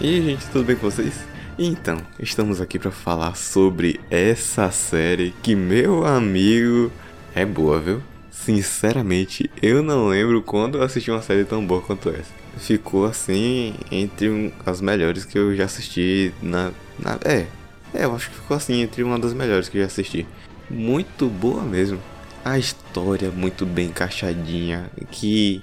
E aí, gente, tudo bem com vocês? Então, estamos aqui para falar sobre essa série que, meu amigo, é boa, viu? Sinceramente, eu não lembro quando eu assisti uma série tão boa quanto essa. Ficou assim entre as melhores que eu já assisti na, na. É, é, eu acho que ficou assim entre uma das melhores que eu já assisti. Muito boa mesmo. A história muito bem encaixadinha, que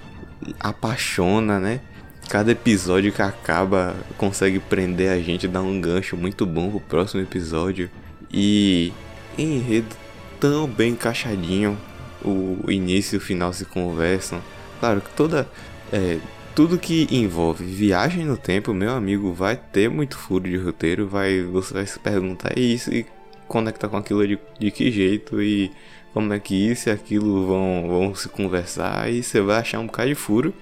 apaixona, né? Cada episódio que acaba consegue prender a gente, dar um gancho muito bom pro próximo episódio. E enredo tão bem encaixadinho. O início e o final se conversam. Claro que toda. É, tudo que envolve viagem no tempo, meu amigo, vai ter muito furo de roteiro. Vai, você vai se perguntar isso e conectar com aquilo de, de que jeito e como é que isso e aquilo vão, vão se conversar e você vai achar um bocado de furo.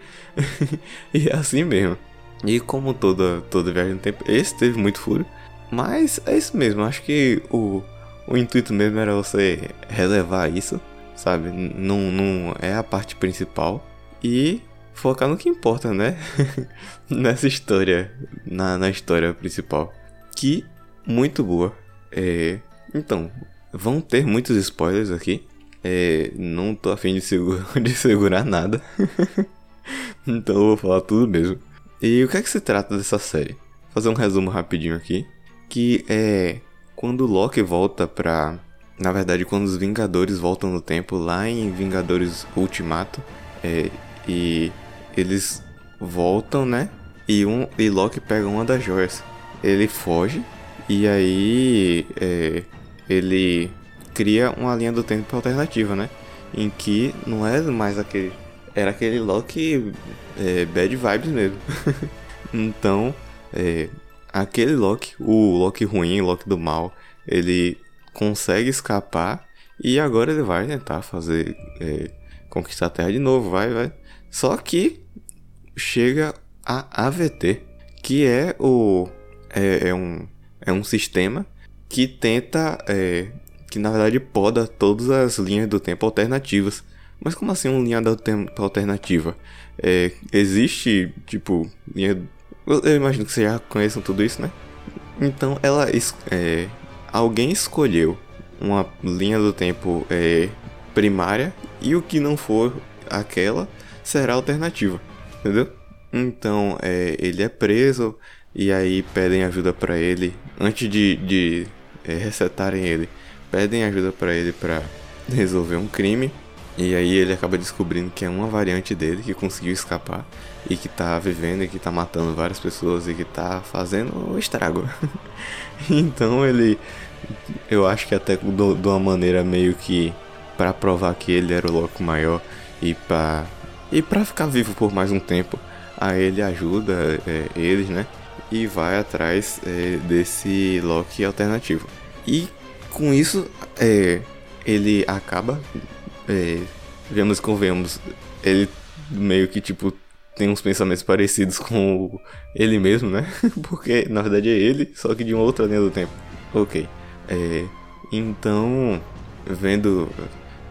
e é assim mesmo. E como toda, toda viagem no tempo, esse teve muito furo. Mas é isso mesmo, acho que o, o intuito mesmo era você relevar isso, sabe? Não, não é a parte principal. E focar no que importa, né? Nessa história, na, na história principal. Que muito boa. É, então, Vão ter muitos spoilers aqui. É, não tô afim de, segura, de segurar nada. então eu vou falar tudo mesmo. E o que é que se trata dessa série? Vou fazer um resumo rapidinho aqui. Que é quando Loki volta pra. Na verdade, quando os Vingadores voltam no tempo, lá em Vingadores Ultimato. É, e eles voltam, né? E, um, e Loki pega uma das joias. Ele foge. E aí. É, ele cria uma linha do tempo alternativa, né? Em que não é mais aquele. Era aquele Loki é, bad vibes mesmo. então, é, aquele Loki, o Loki ruim, o Loki do mal, ele consegue escapar e agora ele vai tentar fazer. É, conquistar a Terra de novo, vai, vai. Só que chega a AVT, que é o. É, é um, é um sistema que tenta, é, que na verdade poda todas as linhas do tempo alternativas. Mas como assim uma linha do tempo alternativa? É, existe, tipo, linha... Eu imagino que vocês já conheçam tudo isso, né? Então ela, é, alguém escolheu uma linha do tempo é, primária e o que não for aquela será alternativa, entendeu? Então é, ele é preso e aí pedem ajuda para ele antes de, de resetarem ele, pedem ajuda para ele para resolver um crime. E aí ele acaba descobrindo que é uma variante dele que conseguiu escapar e que tá vivendo e que tá matando várias pessoas e que tá fazendo o estrago. então ele eu acho que até de uma maneira meio que para provar que ele era o louco maior e para e para ficar vivo por mais um tempo, a ele ajuda é, eles, né? E vai atrás é, desse Loki alternativo. E com isso, é, ele acaba, é, vemos convenhamos, ele meio que tipo tem uns pensamentos parecidos com ele mesmo, né? Porque na verdade é ele, só que de uma outra linha do tempo. Ok. É, então, vendo.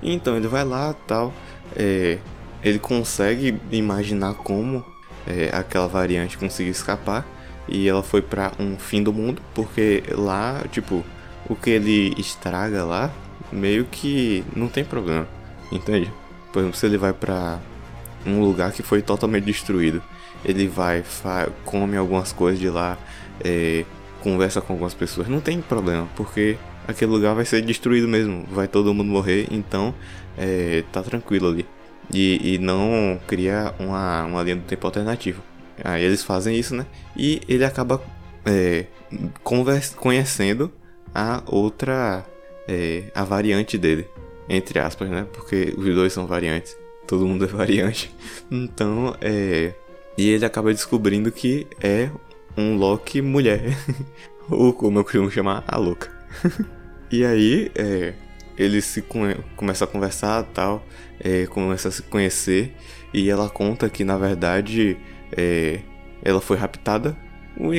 Então ele vai lá tal. É, ele consegue imaginar como é, aquela variante conseguiu escapar e ela foi para um fim do mundo, porque lá, tipo, o que ele estraga lá, meio que não tem problema, entende? Por exemplo, se ele vai para um lugar que foi totalmente destruído, ele vai, come algumas coisas de lá, é, conversa com algumas pessoas, não tem problema, porque aquele lugar vai ser destruído mesmo, vai todo mundo morrer, então é, tá tranquilo ali. E, e não cria uma, uma linha do tempo alternativa. Aí eles fazem isso, né? E ele acaba é, conhecendo a outra, é, a variante dele, entre aspas, né? Porque os dois são variantes, todo mundo é variante. Então, é. E ele acaba descobrindo que é um Loki mulher, ou como eu costumo chamar, a louca. e aí, é, eles se come começam a conversar tal, é, começa a se conhecer, e ela conta que na verdade é, ela foi raptada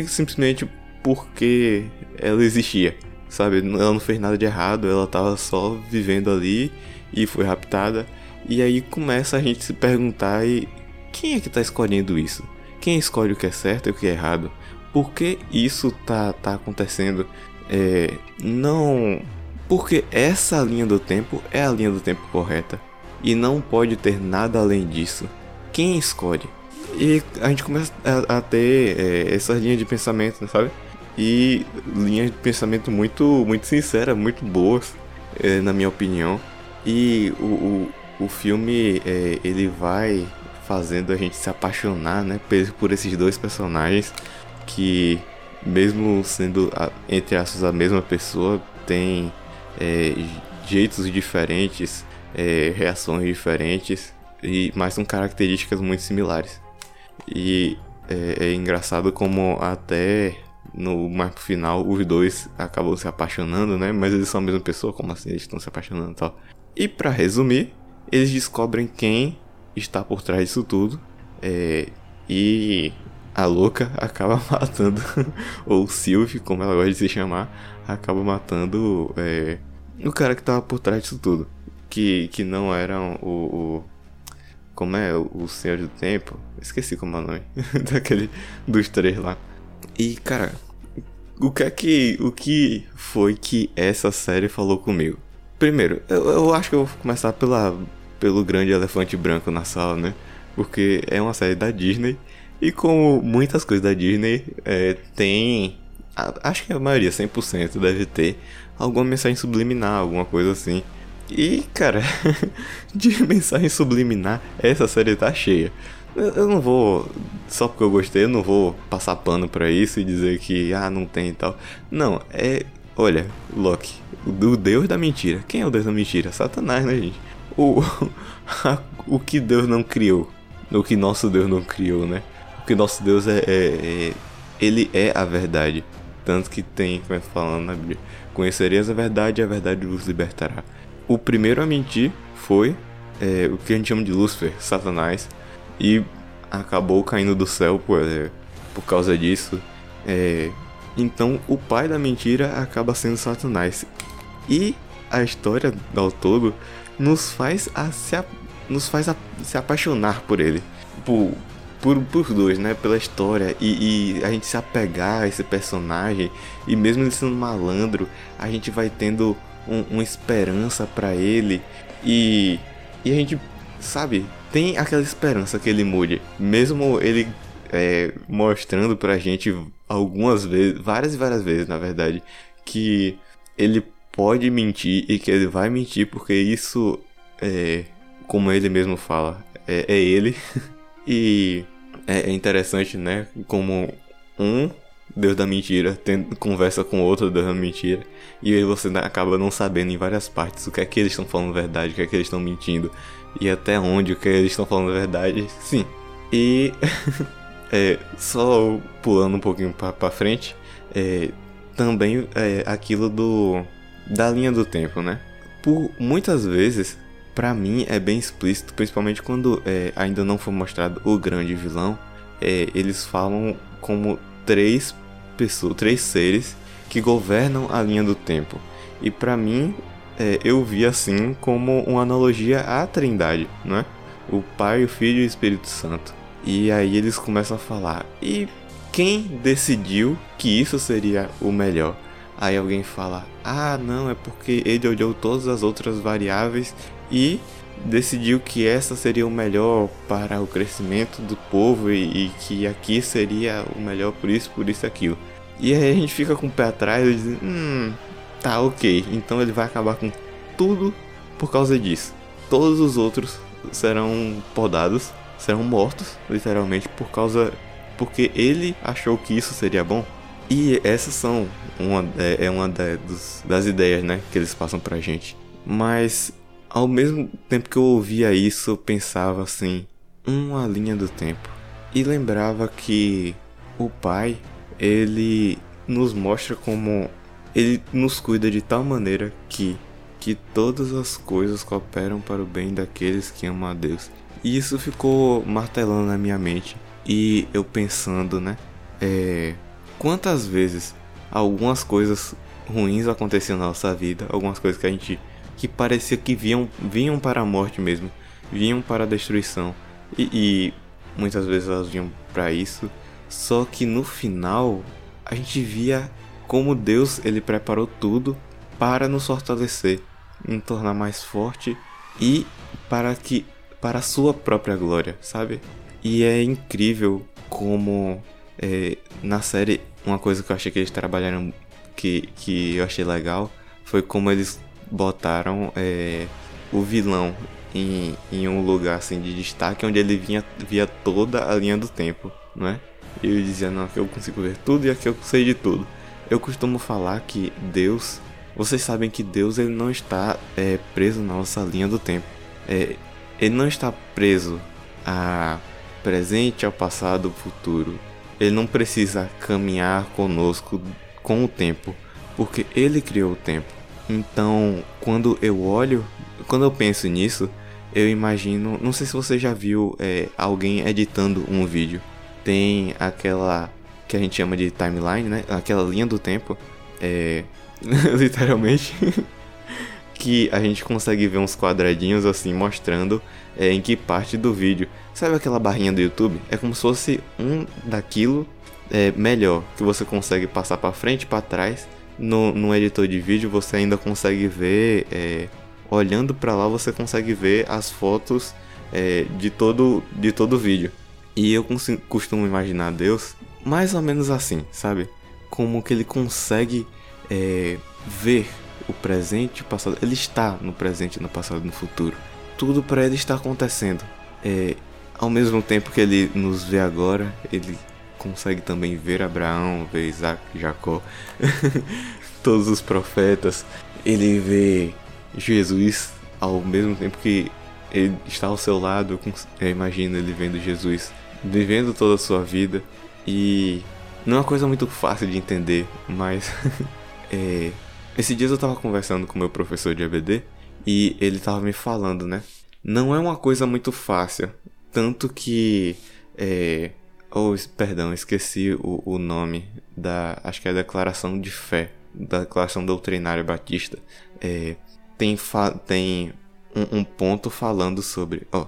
simplesmente porque ela existia, sabe? Ela não fez nada de errado, ela tava só vivendo ali e foi raptada. E aí começa a gente se perguntar e quem é que tá escolhendo isso? Quem escolhe o que é certo e o que é errado? por que isso tá, tá acontecendo? É, não. Porque essa linha do tempo é a linha do tempo correta. E não pode ter nada além disso. Quem escolhe? E a gente começa a, a ter é, essas linhas de pensamento, sabe? E linhas de pensamento muito, muito sinceras, muito boas, é, na minha opinião. E o, o, o filme, é, ele vai fazendo a gente se apaixonar, né? Por esses dois personagens que, mesmo sendo, entre aspas, a mesma pessoa, tem é, jeitos diferentes, é, reações diferentes, e mas com características muito similares. E é, é engraçado como até no mais final os dois acabam se apaixonando, né? Mas eles são a mesma pessoa, como assim eles estão se apaixonando e tal. E para resumir, eles descobrem quem está por trás disso tudo. É, e a louca acaba matando, ou Sylvie, como ela gosta de se chamar, acaba matando é, o cara que estava por trás disso tudo. Que, que não era o como é o Senhor do Tempo? Esqueci como é o nome daquele dos três lá. E cara, o que é que o que foi que essa série falou comigo? Primeiro, eu, eu acho que eu vou começar pela pelo grande elefante branco na sala, né? Porque é uma série da Disney e como muitas coisas da Disney é, tem, acho que a maioria, 100% deve ter alguma mensagem subliminar, alguma coisa assim. E, cara, de mensagem subliminar, essa série tá cheia. Eu não vou, só porque eu gostei, eu não vou passar pano pra isso e dizer que, ah, não tem e tal. Não, é, olha, Loki, o deus da mentira. Quem é o deus da mentira? Satanás, né, gente? O, o que Deus não criou. O que nosso Deus não criou, né? Porque nosso Deus é, é, é Ele é a verdade. Tanto que tem, como é falando na Bíblia, conhecereis a verdade e a verdade vos libertará. O primeiro a mentir foi é, o que a gente chama de Lúcifer, Satanás, e acabou caindo do céu por, é, por causa disso. É, então o pai da mentira acaba sendo Satanás. E a história ao todo nos faz a se, a, nos faz a, se apaixonar por ele. Por, por, por dois, né? Pela história e, e, a gente se apegar a esse personagem e mesmo ele sendo malandro, a gente vai tendo um, uma esperança para ele e, e a gente, sabe, tem aquela esperança que ele mude, mesmo ele é, mostrando pra gente algumas vezes, várias e várias vezes, na verdade, que ele pode mentir e que ele vai mentir porque isso é, como ele mesmo fala, é, é ele. e é, é interessante, né? Como um Deus da mentira conversa com outro Deus da mentira e aí você acaba não sabendo em várias partes o que é que eles estão falando verdade, o que é que eles estão mentindo e até onde o que eles estão falando verdade. Sim. E é, só pulando um pouquinho para frente, é, também é aquilo do da linha do tempo, né? Por muitas vezes, para mim é bem explícito, principalmente quando é, ainda não foi mostrado o grande vilão. É, eles falam como três pessoas, três seres que governam a linha do tempo. E para mim é, eu vi assim como uma analogia à Trindade, não é? O Pai, o Filho e o Espírito Santo. E aí eles começam a falar: e quem decidiu que isso seria o melhor? Aí alguém fala: ah, não, é porque ele olhou todas as outras variáveis e decidiu que essa seria o melhor para o crescimento do povo e, e que aqui seria o melhor por isso, por isso, aquilo. E aí a gente fica com o pé atrás e diz: hum, Tá, ok. Então ele vai acabar com tudo por causa disso. Todos os outros serão podados, serão mortos, literalmente, por causa. Porque ele achou que isso seria bom. E essas são uma, é, é uma da, dos, das ideias, né, que eles passam pra gente. Mas ao mesmo tempo que eu ouvia isso, eu pensava assim, uma linha do tempo. E lembrava que o pai, ele nos mostra como ele nos cuida de tal maneira que que todas as coisas cooperam para o bem daqueles que amam a Deus. E isso ficou martelando na minha mente e eu pensando, né? É, quantas vezes algumas coisas ruins aconteciam na nossa vida, algumas coisas que a gente que parecia que vinham, vinham para a morte mesmo, vinham para a destruição e, e muitas vezes elas vinham para isso. Só que no final a gente via como Deus ele preparou tudo para nos fortalecer, nos tornar mais forte e para que para a sua própria glória, sabe? E é incrível como é, na série uma coisa que eu achei que eles trabalharam que, que eu achei legal foi como eles botaram é, o vilão em, em um lugar assim de destaque onde ele vinha, via toda a linha do tempo, não é? E ele dizia, não, aqui eu consigo ver tudo e aqui eu sei de tudo. Eu costumo falar que Deus, vocês sabem que Deus ele não está é, preso na nossa linha do tempo. É, ele não está preso a presente, ao passado, ao futuro. Ele não precisa caminhar conosco com o tempo, porque ele criou o tempo. Então, quando eu olho, quando eu penso nisso, eu imagino. Não sei se você já viu é, alguém editando um vídeo. Tem aquela que a gente chama de timeline, né? Aquela linha do tempo. É. literalmente. que a gente consegue ver uns quadradinhos assim mostrando é, em que parte do vídeo. Sabe aquela barrinha do YouTube? É como se fosse um daquilo é, melhor, que você consegue passar para frente, para trás. No, no editor de vídeo você ainda consegue ver é, olhando para lá você consegue ver as fotos é, de todo de todo o vídeo. E eu costumo imaginar Deus mais ou menos assim, sabe? Como que ele consegue é, ver o presente e o passado. Ele está no presente, no passado e no futuro. Tudo para ele está acontecendo. É, ao mesmo tempo que ele nos vê agora, ele consegue também ver Abraão, ver Isaac, Jacó, todos os profetas. Ele vê Jesus ao mesmo tempo que ele está ao seu lado, eu imagino ele vendo Jesus vivendo toda a sua vida e não é uma coisa muito fácil de entender, mas é, esses dias eu tava conversando com meu professor de EBD e ele tava me falando, né? Não é uma coisa muito fácil, tanto que é, oh, perdão, esqueci o, o nome da, acho que é a declaração de fé, da declaração doutrinária batista. É, tem, tem um, um, ponto falando sobre. Ó,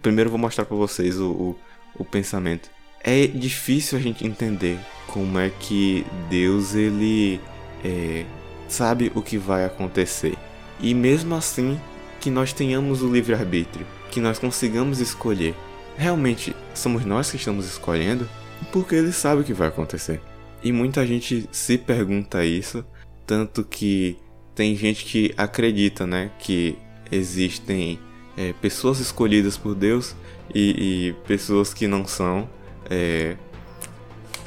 primeiro vou mostrar para vocês o, o, o, pensamento. É difícil a gente entender como é que Deus ele é, sabe o que vai acontecer. E mesmo assim que nós tenhamos o livre arbítrio, que nós consigamos escolher. Realmente somos nós que estamos escolhendo, porque ele sabe o que vai acontecer. E muita gente se pergunta isso, tanto que tem gente que acredita, né, que existem é, pessoas escolhidas por Deus e, e pessoas que não são. É,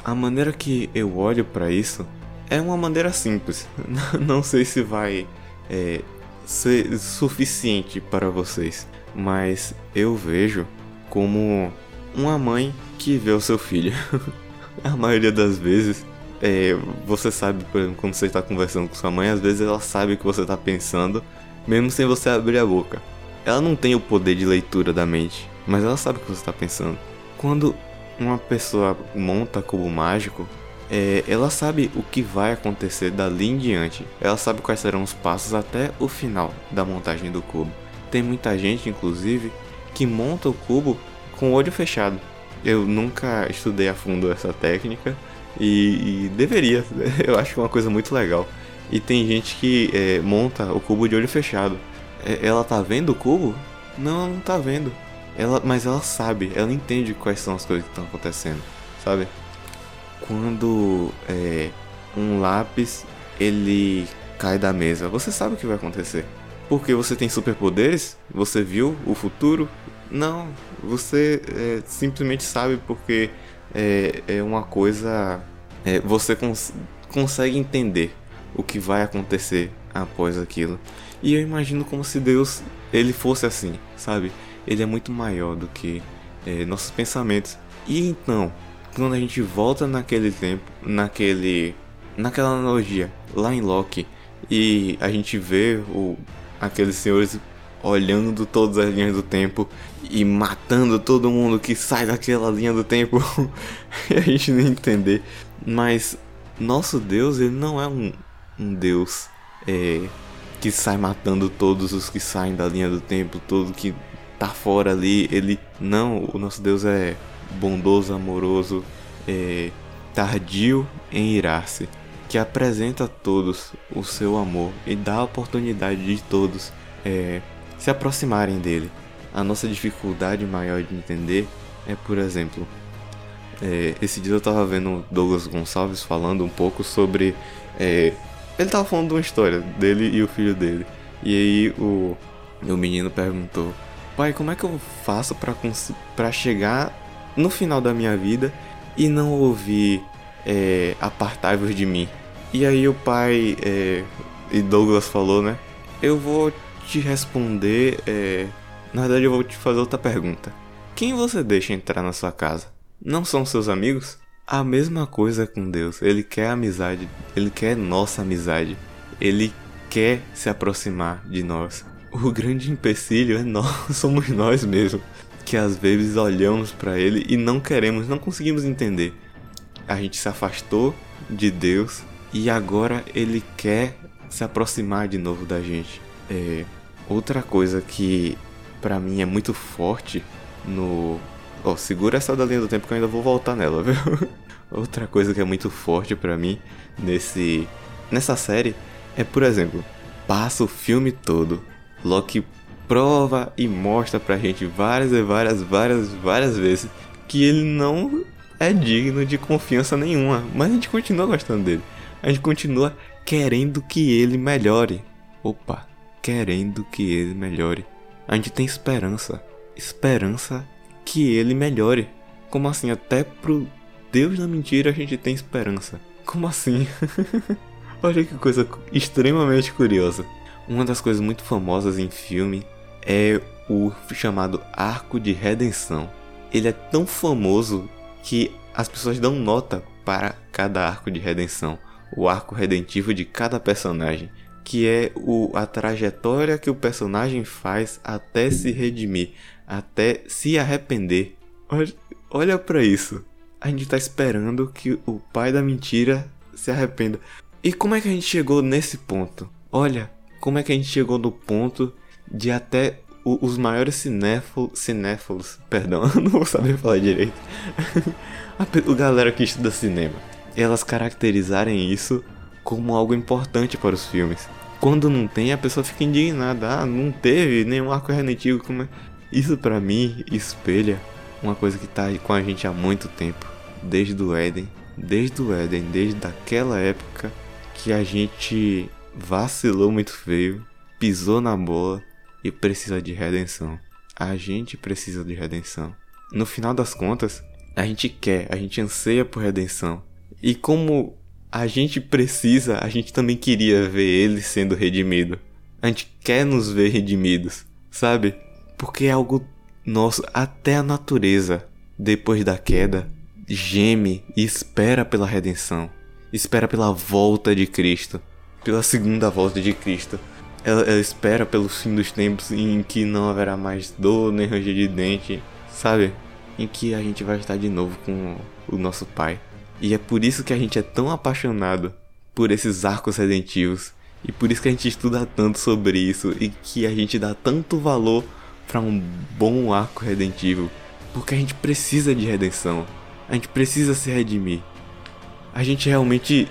a maneira que eu olho para isso é uma maneira simples. não sei se vai é, ser suficiente para vocês, mas eu vejo como uma mãe que vê o seu filho. a maioria das vezes é, você sabe, por exemplo, quando você está conversando com sua mãe, às vezes ela sabe o que você está pensando, mesmo sem você abrir a boca. Ela não tem o poder de leitura da mente, mas ela sabe o que você está pensando. Quando uma pessoa monta cubo mágico, é, ela sabe o que vai acontecer dali em diante. Ela sabe quais serão os passos até o final da montagem do cubo. Tem muita gente, inclusive, que monta o cubo com o olho fechado. Eu nunca estudei a fundo essa técnica, e, e, deveria, eu acho que é uma coisa muito legal. E tem gente que é, monta o cubo de olho fechado. É, ela tá vendo o cubo? Não, ela não tá vendo. Ela, mas ela sabe, ela entende quais são as coisas que estão acontecendo, sabe? Quando é, um lápis ele cai da mesa, você sabe o que vai acontecer. Porque você tem superpoderes? Você viu o futuro? Não, você é, simplesmente sabe porque é, é uma coisa. É, você cons consegue entender o que vai acontecer após aquilo. E eu imagino como se Deus ele fosse assim, sabe? Ele é muito maior do que é, nossos pensamentos. E então, quando a gente volta naquele tempo, naquele, naquela analogia lá em Loki, e a gente vê o, aqueles senhores olhando todas as linhas do tempo e matando todo mundo que sai daquela linha do tempo e a gente não entender. Mas nosso Deus, ele não é um, um Deus é, que sai matando todos os que saem da linha do tempo, todo que tá fora ali. Ele não, o nosso Deus é bondoso, amoroso, é, tardio em irar-se, que apresenta a todos o seu amor e dá a oportunidade de todos é, se aproximarem dele. A nossa dificuldade maior de entender é, por exemplo, é, esse dia eu tava vendo Douglas Gonçalves falando um pouco sobre. É, ele tava falando de uma história dele e o filho dele. E aí o meu menino perguntou: Pai, como é que eu faço para chegar no final da minha vida e não ouvir é, apartai-vos de mim? E aí o pai é, e Douglas falou, né? Eu vou te responder. É, na verdade, eu vou te fazer outra pergunta. Quem você deixa entrar na sua casa? Não são seus amigos? A mesma coisa com Deus. Ele quer amizade. Ele quer nossa amizade. Ele quer se aproximar de nós. O grande empecilho é nós, somos nós mesmos, que às vezes olhamos para ele e não queremos, não conseguimos entender. A gente se afastou de Deus e agora ele quer se aproximar de novo da gente. É, outra coisa que para mim é muito forte no. Oh, segura essa da linha do tempo que eu ainda vou voltar nela, viu? outra coisa que é muito forte para mim nesse nessa série é, por exemplo, passa o filme todo, Loki prova e mostra pra gente várias e várias, várias, várias vezes que ele não é digno de confiança nenhuma, mas a gente continua gostando dele. A gente continua querendo que ele melhore. Opa, querendo que ele melhore. A gente tem esperança, esperança que ele melhore. Como assim? Até pro Deus da mentira a gente tem esperança. Como assim? Olha que coisa extremamente curiosa. Uma das coisas muito famosas em filme é o chamado Arco de Redenção. Ele é tão famoso que as pessoas dão nota para cada arco de redenção, o arco redentivo de cada personagem, que é o, a trajetória que o personagem faz até se redimir, até se arrepender. Olha, para isso. A gente tá esperando que o pai da mentira se arrependa. E como é que a gente chegou nesse ponto? Olha, como é que a gente chegou no ponto de até o, os maiores cinéfilos, cinéfilos, perdão, não vou saber falar direito, a galera que estuda cinema, elas caracterizarem isso como algo importante para os filmes. Quando não tem, a pessoa fica indignada. Ah, não teve nenhum arco redentivo. Como é? Isso para mim espelha uma coisa que tá com a gente há muito tempo. Desde o Éden. Desde o Éden, desde aquela época que a gente vacilou muito feio, pisou na bola e precisa de redenção. A gente precisa de redenção. No final das contas, a gente quer, a gente anseia por redenção. E como a gente precisa, a gente também queria ver ele sendo redimido. A gente quer nos ver redimidos, sabe? Porque é algo nosso, até a natureza, depois da queda, geme e espera pela redenção espera pela volta de Cristo, pela segunda volta de Cristo. Ela, ela, espera pelo fim dos tempos em que não haverá mais dor nem ranger de dente, sabe? Em que a gente vai estar de novo com o nosso Pai. E é por isso que a gente é tão apaixonado por esses arcos redentivos. E por isso que a gente estuda tanto sobre isso e que a gente dá tanto valor para um bom arco redentivo. Porque a gente precisa de redenção. A gente precisa se redimir a gente realmente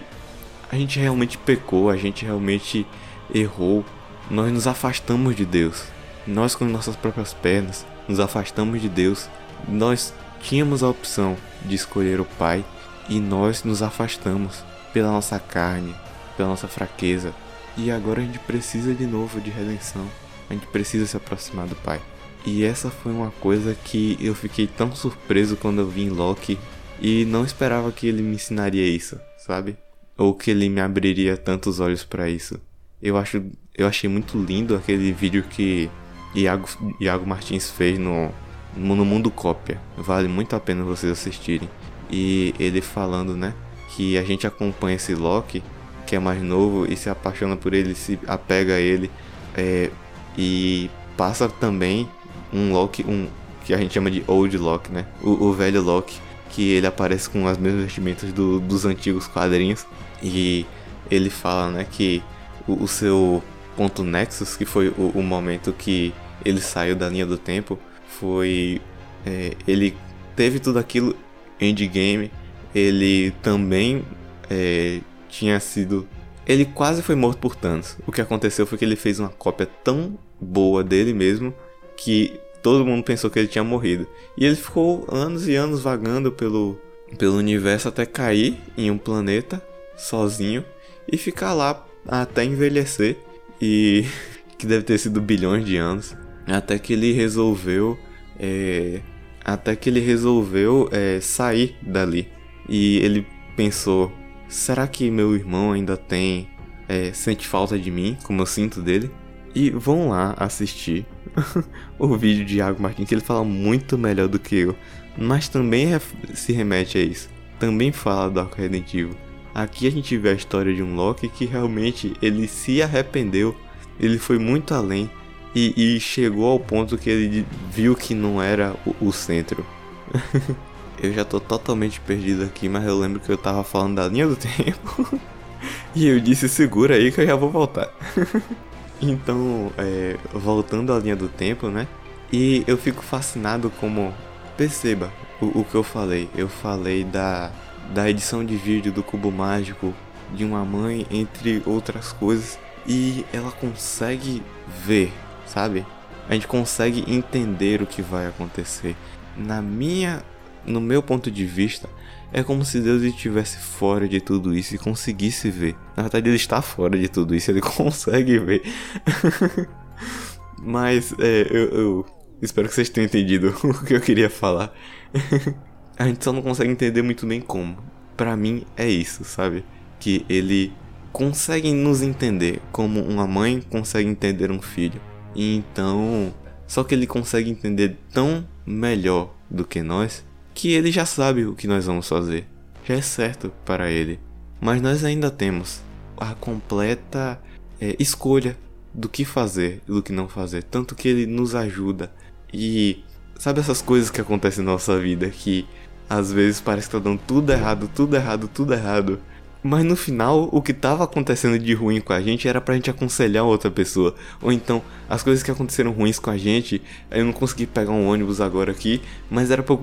a gente realmente pecou, a gente realmente errou. Nós nos afastamos de Deus. Nós com nossas próprias pernas nos afastamos de Deus. Nós tínhamos a opção de escolher o Pai e nós nos afastamos pela nossa carne, pela nossa fraqueza. E agora a gente precisa de novo de redenção. A gente precisa se aproximar do Pai. E essa foi uma coisa que eu fiquei tão surpreso quando eu vi em Loki e não esperava que ele me ensinaria isso, sabe? Ou que ele me abriria tantos olhos para isso. Eu acho, eu achei muito lindo aquele vídeo que Iago, Iago Martins fez no, no Mundo Cópia. Vale muito a pena vocês assistirem. E ele falando, né, que a gente acompanha esse Loki, que é mais novo e se apaixona por ele, se apega a ele, é, e passa também um Loki, um que a gente chama de Old Loki, né? O, o velho Loki, que ele aparece com as mesmas vestimentas do, dos antigos quadrinhos e ele fala, né, que o, o seu ponto nexus, que foi o, o, momento que ele saiu da linha do tempo, foi é, ele teve tudo aquilo endgame, ele também é, tinha sido. Ele quase foi morto por Thanos. O que aconteceu foi que ele fez uma cópia tão boa dele mesmo que todo mundo pensou que ele tinha morrido. E ele ficou anos e anos vagando pelo, pelo universo até cair em um planeta sozinho e ficar lá até envelhecer. E que deve ter sido bilhões de anos. Até que ele resolveu. É, até que ele resolveu é, sair dali. E ele pensou: será que meu irmão ainda tem. É, sente falta de mim, como eu sinto dele? E vão lá assistir o vídeo de Iago Martins, que ele fala muito melhor do que eu. Mas também se remete a isso. Também fala do arco redentivo. Aqui a gente vê a história de um Loki que realmente ele se arrependeu. Ele foi muito além. E, e chegou ao ponto que ele viu que não era o, o centro. eu já tô totalmente perdido aqui, mas eu lembro que eu tava falando da linha do tempo. e eu disse segura aí que eu já vou voltar. então, é, voltando à linha do tempo, né? E eu fico fascinado como. Perceba o, o que eu falei. Eu falei da, da edição de vídeo do Cubo Mágico de uma mãe, entre outras coisas. E ela consegue ver, sabe? A gente consegue entender o que vai acontecer. Na minha no meu ponto de vista, é como se Deus estivesse fora de tudo isso e conseguisse ver. Na verdade, ele está fora de tudo isso, ele consegue ver. Mas é, eu, eu, espero que vocês tenham entendido o que eu queria falar. A gente só não consegue entender muito bem como. Para mim é isso, sabe? Que ele consegue nos entender como uma mãe consegue entender um filho. Então, só que ele consegue entender tão melhor do que nós que ele já sabe o que nós vamos fazer. Já é certo para ele. Mas nós ainda temos a completa é, escolha do que fazer e do que não fazer. Tanto que ele nos ajuda. E sabe essas coisas que acontecem na nossa vida que às vezes parece que tá dando tudo errado, tudo errado, tudo errado. Mas no final, o que estava acontecendo de ruim com a gente era pra gente aconselhar outra pessoa. Ou então, as coisas que aconteceram ruins com a gente, eu não consegui pegar um ônibus agora aqui, mas era pra eu,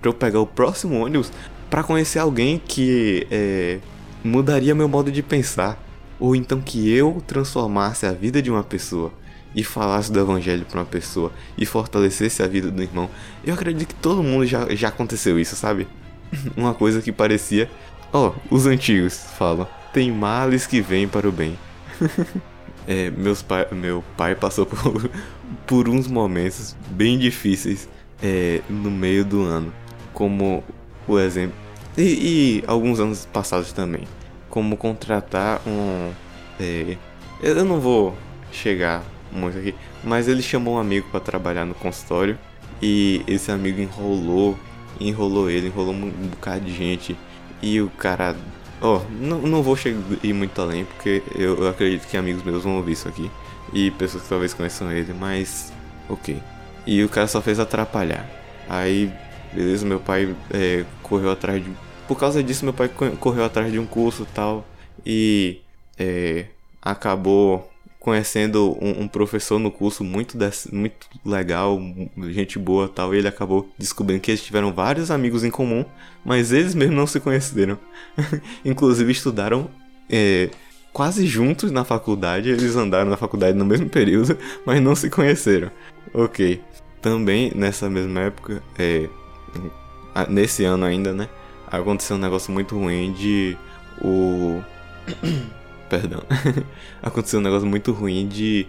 pra eu pegar o próximo ônibus para conhecer alguém que é, mudaria meu modo de pensar. Ou então que eu transformasse a vida de uma pessoa e falasse do evangelho para uma pessoa e fortalecesse a vida do irmão. Eu acredito que todo mundo já, já aconteceu isso, sabe? Uma coisa que parecia Ó, oh, os antigos falam: tem males que vêm para o bem. é, meus pai, meu pai passou por, por uns momentos bem difíceis é, no meio do ano, como o exemplo. E, e, alguns anos passados também. Como contratar um. É, eu não vou chegar muito aqui, mas ele chamou um amigo para trabalhar no consultório e esse amigo enrolou, enrolou ele, enrolou um bocado de gente e o cara. Ó, oh, não, não vou chegar ir muito além, porque eu, eu, acredito que amigos meus vão ouvir isso aqui. E pessoas que talvez conheçam ele, mas. Ok. E o cara só fez atrapalhar. Aí, beleza, meu pai é, correu atrás de. Por causa disso, meu pai correu atrás de um curso tal. E. É, acabou conhecendo um, um, professor no curso muito, muito legal, gente boa tal, e ele acabou descobrindo que eles tiveram vários amigos em comum, mas eles mesmos não se conheceram. Inclusive estudaram é, quase juntos na faculdade, eles andaram na faculdade no mesmo período, mas não se conheceram. Ok. Também nessa mesma época, é, nesse ano ainda, né? Aconteceu um negócio muito ruim de o perdão, aconteceu um negócio muito ruim de.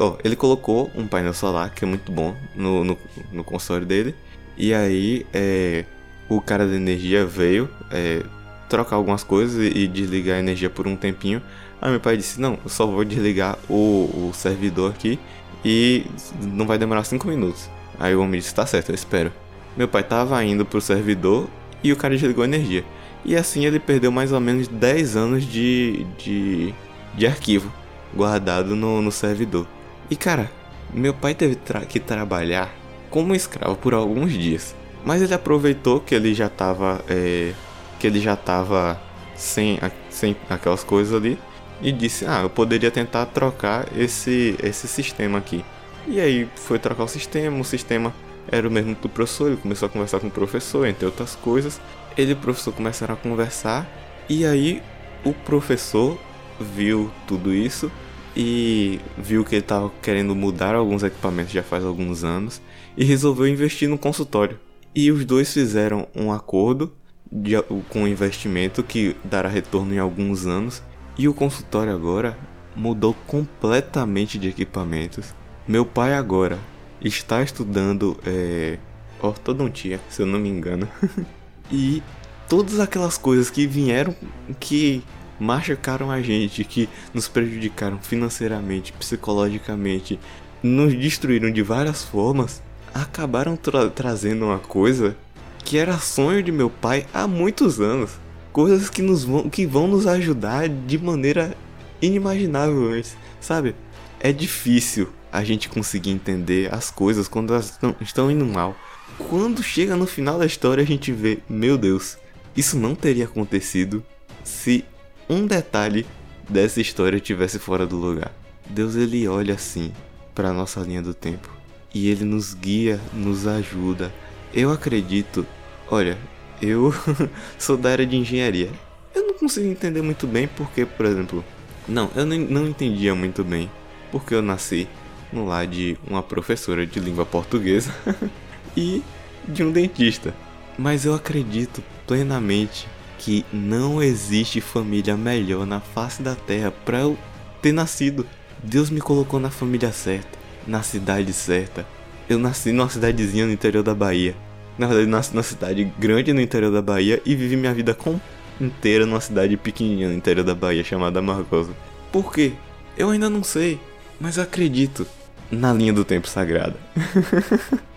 Ó, ele colocou um painel solar, que é muito bom, no, no, no console dele. E aí é, o cara da energia veio é, trocar algumas coisas e, e, desligar a energia por um tempinho. Aí meu pai disse, não, eu só vou desligar o, o servidor aqui e não vai demorar 5 minutos. Aí o homem disse, tá certo, eu espero. Meu pai tava indo pro servidor e o cara desligou a energia. E assim ele perdeu mais ou menos 10 anos de, de, de arquivo guardado no, no servidor. E cara, meu pai teve tra que trabalhar como escravo por alguns dias. Mas ele aproveitou que ele já tava. É, que ele já tava sem, sem aquelas coisas ali. E disse, ah, eu poderia tentar trocar esse, esse sistema aqui. E aí foi trocar o sistema, o sistema era o mesmo do professor, ele começou a conversar com o professor, entre outras coisas. Ele e o professor começaram a conversar, e aí o professor viu tudo isso e viu que ele estava querendo mudar alguns equipamentos já faz alguns anos e resolveu investir no consultório. E os dois fizeram um acordo de, com um investimento que dará retorno em alguns anos. E o consultório agora mudou completamente de equipamentos. Meu pai agora está estudando é, ortodontia, se eu não me engano. e todas aquelas coisas que vieram que machucaram a gente, que nos prejudicaram financeiramente, psicologicamente, nos destruíram de várias formas, acabaram tra trazendo uma coisa que era sonho de meu pai há muitos anos. Coisas que, nos vão, que vão nos ajudar de maneira inimaginável antes, sabe? É difícil a gente conseguir entender as coisas quando elas estão, estão indo mal. Quando chega no final da história, a gente vê, meu Deus, isso não teria acontecido se um detalhe dessa história tivesse fora do lugar. Deus ele olha assim para nossa linha do tempo e ele nos guia, nos ajuda. Eu acredito, olha, eu sou da área de engenharia. Eu não consigo entender muito bem porque, por exemplo, não, eu não entendia muito bem porque eu nasci no lar de uma professora de língua portuguesa e de um dentista. Mas eu acredito plenamente que não existe família melhor na face da terra para eu ter nascido. Deus me colocou na família certa, na cidade certa. Eu nasci numa cidadezinha no interior da Bahia. Na verdade, nasci numa cidade grande no interior da Bahia e vivi minha vida com inteira numa cidade pequenininha no interior da Bahia chamada Margosa. Por quê? Eu ainda não sei, mas acredito na linha do tempo sagrada.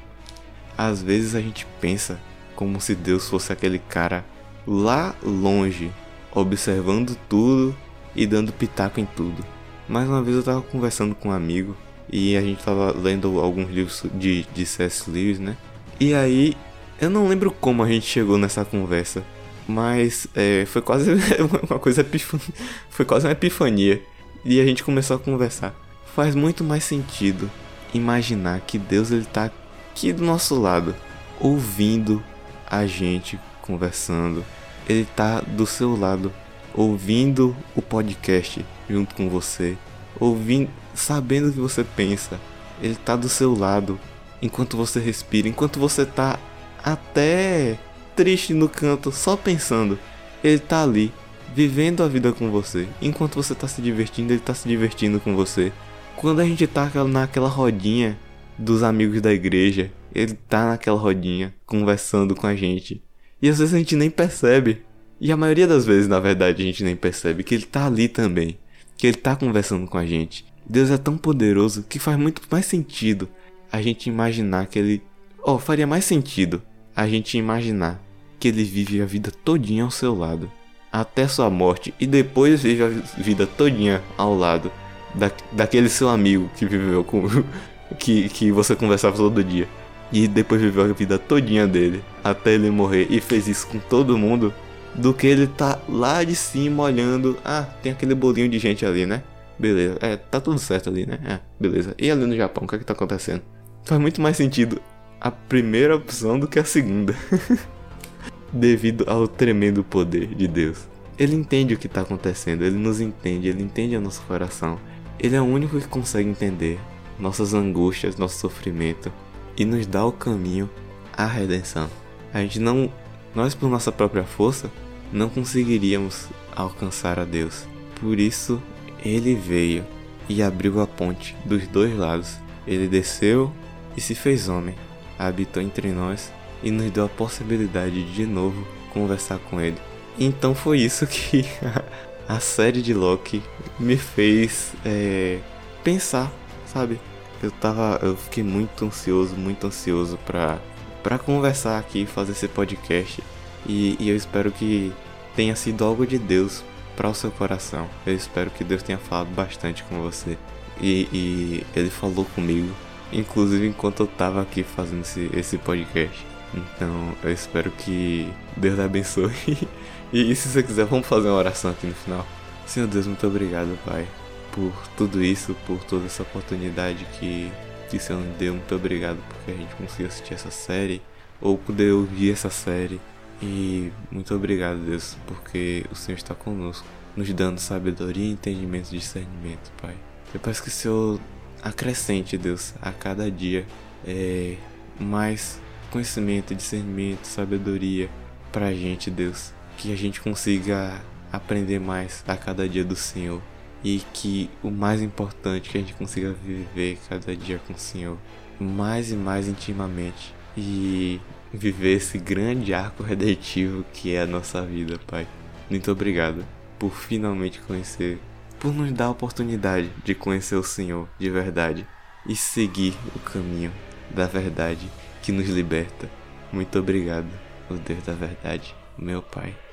Às vezes a gente pensa como se Deus fosse aquele cara lá longe, observando tudo e dando pitaco em tudo. Mais uma vez eu tava conversando com um amigo e a gente tava lendo alguns livros de, de C.S. Lewis, né? E aí, eu não lembro como a gente chegou nessa conversa, mas é, foi quase uma coisa foi quase uma epifania. E a gente começou a conversar. Faz muito mais sentido imaginar que Deus ele tá aqui do nosso lado, ouvindo a gente conversando, ele tá do seu lado, ouvindo o podcast junto com você, ouvindo, sabendo o que você pensa. Ele tá do seu lado enquanto você respira, enquanto você tá até triste no canto, só pensando. Ele tá ali, vivendo a vida com você. Enquanto você tá se divertindo, ele tá se divertindo com você. Quando a gente tá naquela rodinha dos amigos da igreja, ele tá naquela rodinha conversando com a gente. E às vezes a gente nem percebe. E a maioria das vezes, na verdade, a gente nem percebe que ele tá ali também. Que ele tá conversando com a gente. Deus é tão poderoso que faz muito mais sentido a gente imaginar que ele. Oh, faria mais sentido a gente imaginar que ele vive a vida todinha ao seu lado. Até sua morte. E depois vive a vida todinha ao lado da, daquele seu amigo que viveu com. Que, que você conversava todo dia e depois viveu a vida todinha dele até ele morrer e fez isso com todo mundo, do que ele tá lá de cima olhando, ah, tem aquele bolinho de gente ali, né? Beleza, é, tá tudo certo ali, né? É, beleza. E ali no Japão, o que é que tá acontecendo? Faz muito mais sentido a primeira opção do que a segunda. Devido ao tremendo poder de Deus. Ele entende o que está acontecendo, ele nos entende, ele entende o nosso coração. Ele é o único que consegue entender nossas angústias, nosso sofrimento, e nos dá o caminho à redenção. A gente não, nós por nossa própria força, não conseguiríamos alcançar a Deus. Por isso, ele veio e abriu a ponte dos dois lados. Ele desceu e se fez homem, habitou entre nós e nos deu a possibilidade de de novo conversar com ele. Então foi isso que a série de Loki me fez é, pensar, sabe? eu tava. Eu fiquei muito ansioso, muito ansioso pra, pra conversar aqui, fazer esse podcast. E, e eu espero que tenha sido algo de Deus para o seu coração. Eu espero que Deus tenha falado bastante com você. E, e ele falou comigo, inclusive enquanto eu tava aqui fazendo esse, esse podcast. Então eu espero que Deus abençoe. e, e se você quiser, vamos fazer uma oração aqui no final. Senhor Deus, muito obrigado, Pai por tudo isso, por toda essa oportunidade que que Senhor nos deu. Muito obrigado porque a gente conseguiu assistir essa série ou poder ouvir essa série. E muito obrigado, Deus, porque o Senhor está conosco, nos dando sabedoria, entendimento e discernimento, Pai. Eu peço que o Senhor acrescente, Deus, a cada dia é, mais conhecimento, discernimento, sabedoria pra gente, Deus. Que a gente consiga aprender mais a cada dia do Senhor. E que o mais importante, que a gente consiga viver cada dia com o Senhor mais e mais intimamente. E viver esse grande arco redentivo que é a nossa vida, Pai. Muito obrigado por finalmente conhecer, por nos dar a oportunidade de conhecer o Senhor de verdade e seguir o caminho da verdade que nos liberta. Muito obrigado, o Deus da verdade, meu Pai.